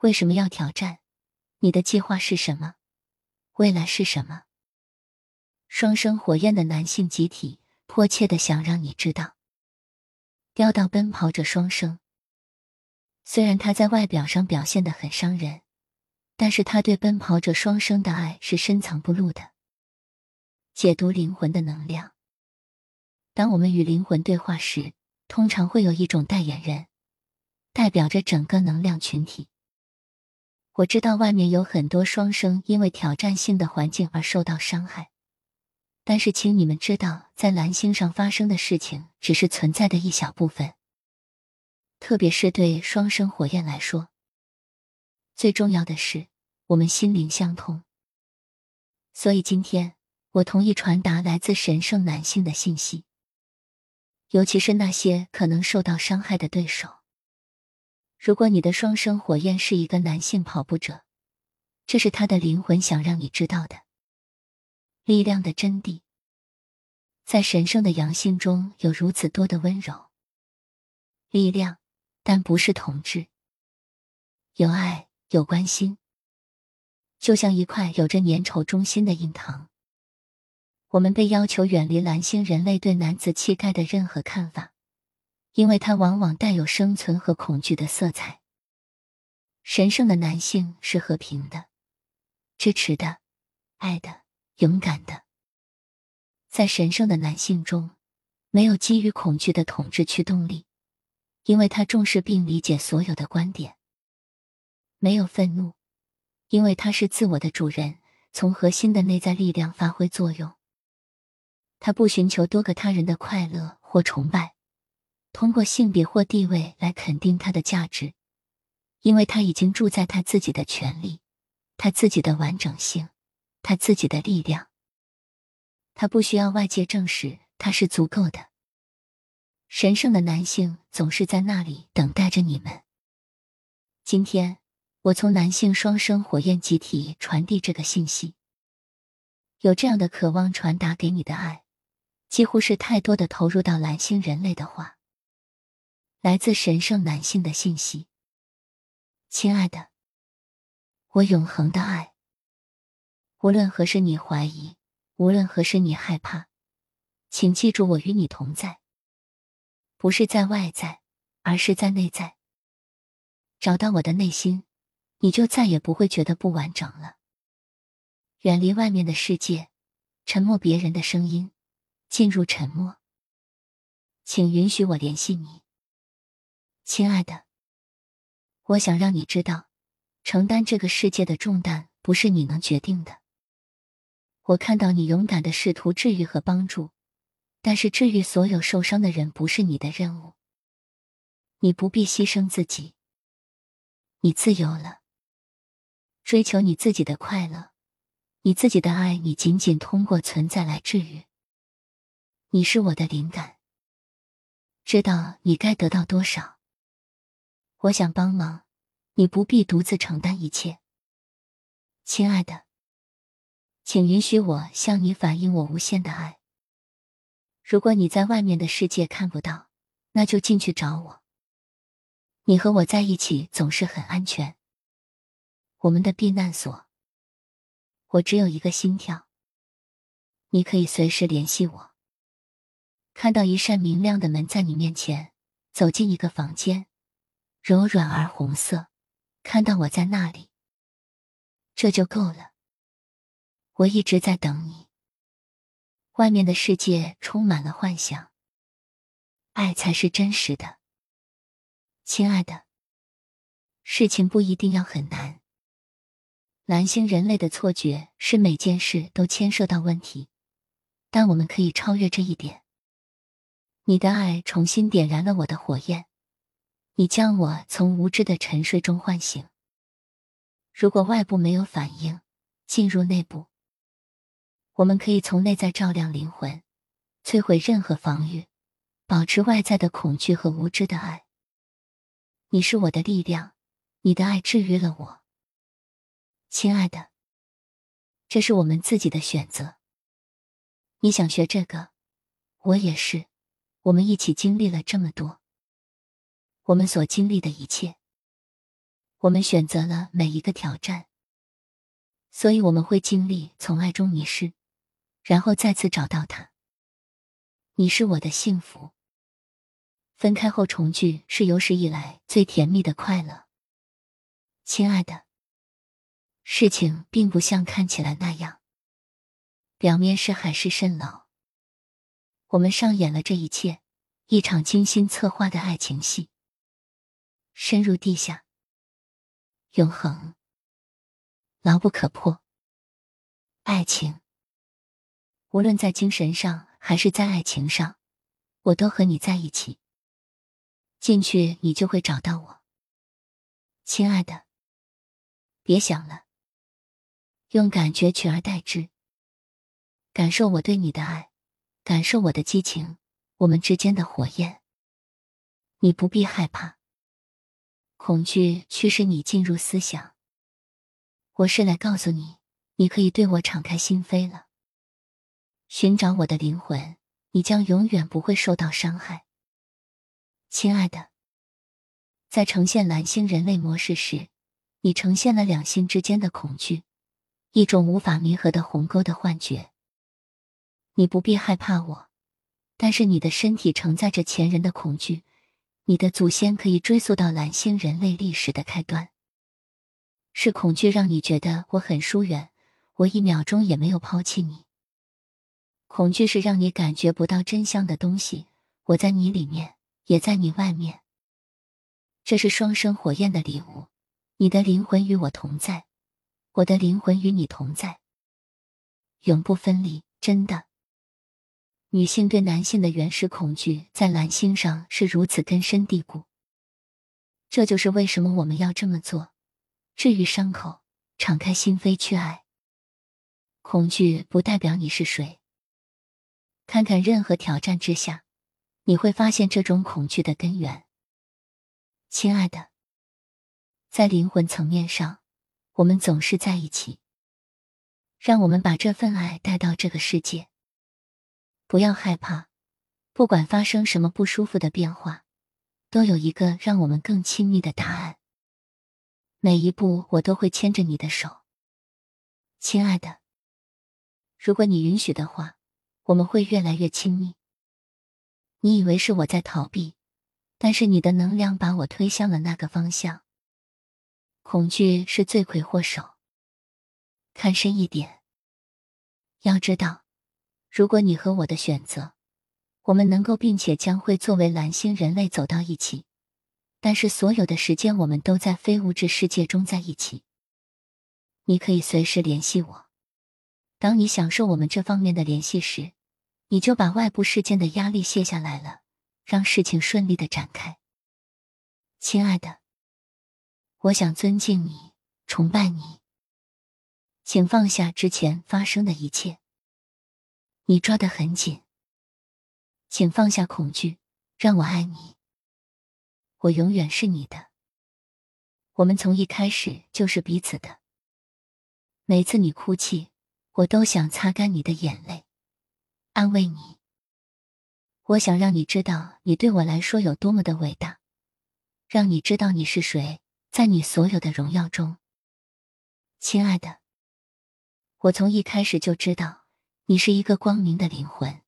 为什么要挑战？你的计划是什么？未来是什么？双生火焰的男性集体迫切的想让你知道。雕到奔跑者双生，虽然他在外表上表现的很伤人，但是他对奔跑者双生的爱是深藏不露的。解读灵魂的能量。当我们与灵魂对话时，通常会有一种代言人，代表着整个能量群体。我知道外面有很多双生因为挑战性的环境而受到伤害，但是请你们知道，在蓝星上发生的事情只是存在的一小部分。特别是对双生火焰来说，最重要的是我们心灵相通。所以今天我同意传达来自神圣男性的信息，尤其是那些可能受到伤害的对手。如果你的双生火焰是一个男性跑步者，这是他的灵魂想让你知道的力量的真谛。在神圣的阳性中有如此多的温柔、力量，但不是统治。有爱，有关心，就像一块有着粘稠中心的硬糖。我们被要求远离蓝星人类对男子气概的任何看法。因为它往往带有生存和恐惧的色彩。神圣的男性是和平的、支持的、爱的、勇敢的。在神圣的男性中，没有基于恐惧的统治驱动力，因为他重视并理解所有的观点。没有愤怒，因为他是自我的主人，从核心的内在力量发挥作用。他不寻求多个他人的快乐或崇拜。通过性别或地位来肯定他的价值，因为他已经住在他自己的权利、他自己的完整性、他自己的力量。他不需要外界证实他是足够的。神圣的男性总是在那里等待着你们。今天，我从男性双生火焰集体传递这个信息。有这样的渴望传达给你的爱，几乎是太多的投入到蓝星人类的话。来自神圣男性的信息，亲爱的，我永恒的爱。无论何时你怀疑，无论何时你害怕，请记住我与你同在，不是在外在，而是在内在。找到我的内心，你就再也不会觉得不完整了。远离外面的世界，沉默别人的声音，进入沉默。请允许我联系你。亲爱的，我想让你知道，承担这个世界的重担不是你能决定的。我看到你勇敢的试图治愈和帮助，但是治愈所有受伤的人不是你的任务。你不必牺牲自己，你自由了，追求你自己的快乐，你自己的爱，你仅仅通过存在来治愈。你是我的灵感，知道你该得到多少。我想帮忙，你不必独自承担一切，亲爱的，请允许我向你反映我无限的爱。如果你在外面的世界看不到，那就进去找我。你和我在一起总是很安全，我们的避难所。我只有一个心跳，你可以随时联系我。看到一扇明亮的门在你面前，走进一个房间。柔软而红色，看到我在那里，这就够了。我一直在等你。外面的世界充满了幻想，爱才是真实的，亲爱的。事情不一定要很难。蓝星人类的错觉是每件事都牵涉到问题，但我们可以超越这一点。你的爱重新点燃了我的火焰。你将我从无知的沉睡中唤醒。如果外部没有反应，进入内部，我们可以从内在照亮灵魂，摧毁任何防御，保持外在的恐惧和无知的爱。你是我的力量，你的爱治愈了我，亲爱的。这是我们自己的选择。你想学这个，我也是，我们一起经历了这么多。我们所经历的一切，我们选择了每一个挑战，所以我们会经历从爱中迷失，然后再次找到他。你是我的幸福。分开后重聚是有史以来最甜蜜的快乐，亲爱的。事情并不像看起来那样，表面是海市蜃楼。我们上演了这一切，一场精心策划的爱情戏，深入地下，永恒，牢不可破。爱情，无论在精神上还是在爱情上，我都和你在一起。进去，你就会找到我，亲爱的。别想了，用感觉取而代之，感受我对你的爱，感受我的激情，我们之间的火焰。你不必害怕，恐惧驱使你进入思想。我是来告诉你，你可以对我敞开心扉了。寻找我的灵魂，你将永远不会受到伤害。亲爱的，在呈现蓝星人类模式时，你呈现了两性之间的恐惧，一种无法弥合的鸿沟的幻觉。你不必害怕我，但是你的身体承载着前人的恐惧，你的祖先可以追溯到蓝星人类历史的开端。是恐惧让你觉得我很疏远，我一秒钟也没有抛弃你。恐惧是让你感觉不到真相的东西，我在你里面。也在你外面。这是双生火焰的礼物，你的灵魂与我同在，我的灵魂与你同在，永不分离。真的，女性对男性的原始恐惧在蓝星上是如此根深蒂固。这就是为什么我们要这么做：治愈伤口，敞开心扉去爱。恐惧不代表你是谁。看看任何挑战之下。你会发现这种恐惧的根源，亲爱的，在灵魂层面上，我们总是在一起。让我们把这份爱带到这个世界。不要害怕，不管发生什么不舒服的变化，都有一个让我们更亲密的答案。每一步我都会牵着你的手，亲爱的。如果你允许的话，我们会越来越亲密。你以为是我在逃避，但是你的能量把我推向了那个方向。恐惧是罪魁祸首。看深一点，要知道，如果你和我的选择，我们能够并且将会作为蓝星人类走到一起。但是所有的时间，我们都在非物质世界中在一起。你可以随时联系我。当你享受我们这方面的联系时。你就把外部事件的压力卸下来了，让事情顺利的展开。亲爱的，我想尊敬你，崇拜你，请放下之前发生的一切。你抓得很紧，请放下恐惧，让我爱你。我永远是你的。我们从一开始就是彼此的。每次你哭泣，我都想擦干你的眼泪。安慰你，我想让你知道你对我来说有多么的伟大，让你知道你是谁，在你所有的荣耀中，亲爱的，我从一开始就知道你是一个光明的灵魂，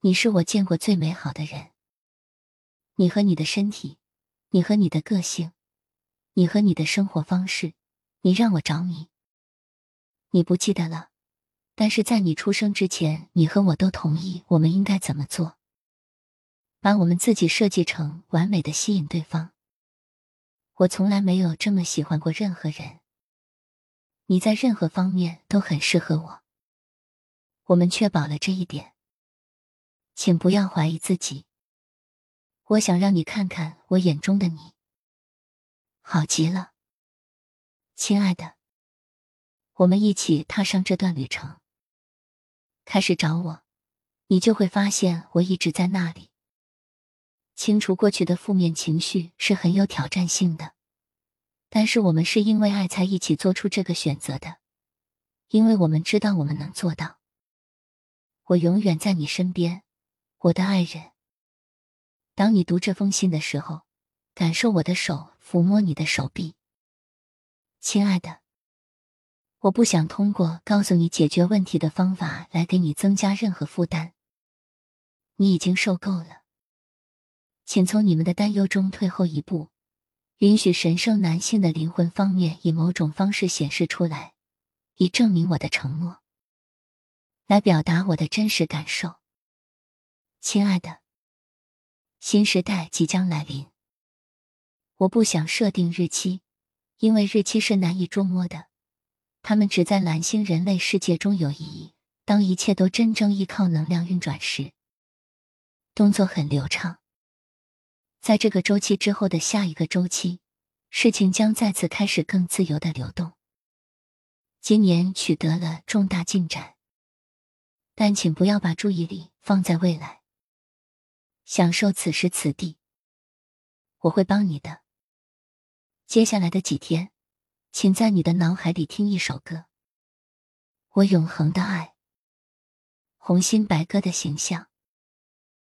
你是我见过最美好的人。你和你的身体，你和你的个性，你和你的生活方式，你让我着迷。你不记得了？但是在你出生之前，你和我都同意我们应该怎么做，把我们自己设计成完美的吸引对方。我从来没有这么喜欢过任何人。你在任何方面都很适合我。我们确保了这一点，请不要怀疑自己。我想让你看看我眼中的你，好极了，亲爱的。我们一起踏上这段旅程。开始找我，你就会发现我一直在那里。清除过去的负面情绪是很有挑战性的，但是我们是因为爱才一起做出这个选择的，因为我们知道我们能做到。我永远在你身边，我的爱人。当你读这封信的时候，感受我的手抚摸你的手臂，亲爱的。我不想通过告诉你解决问题的方法来给你增加任何负担。你已经受够了，请从你们的担忧中退后一步，允许神圣男性的灵魂方面以某种方式显示出来，以证明我的承诺，来表达我的真实感受。亲爱的，新时代即将来临。我不想设定日期，因为日期是难以捉摸的。他们只在蓝星人类世界中有意义。当一切都真正依靠能量运转时，动作很流畅。在这个周期之后的下一个周期，事情将再次开始更自由的流动。今年取得了重大进展，但请不要把注意力放在未来。享受此时此地，我会帮你的。接下来的几天。请在你的脑海里听一首歌，《我永恒的爱》，红心白鸽的形象。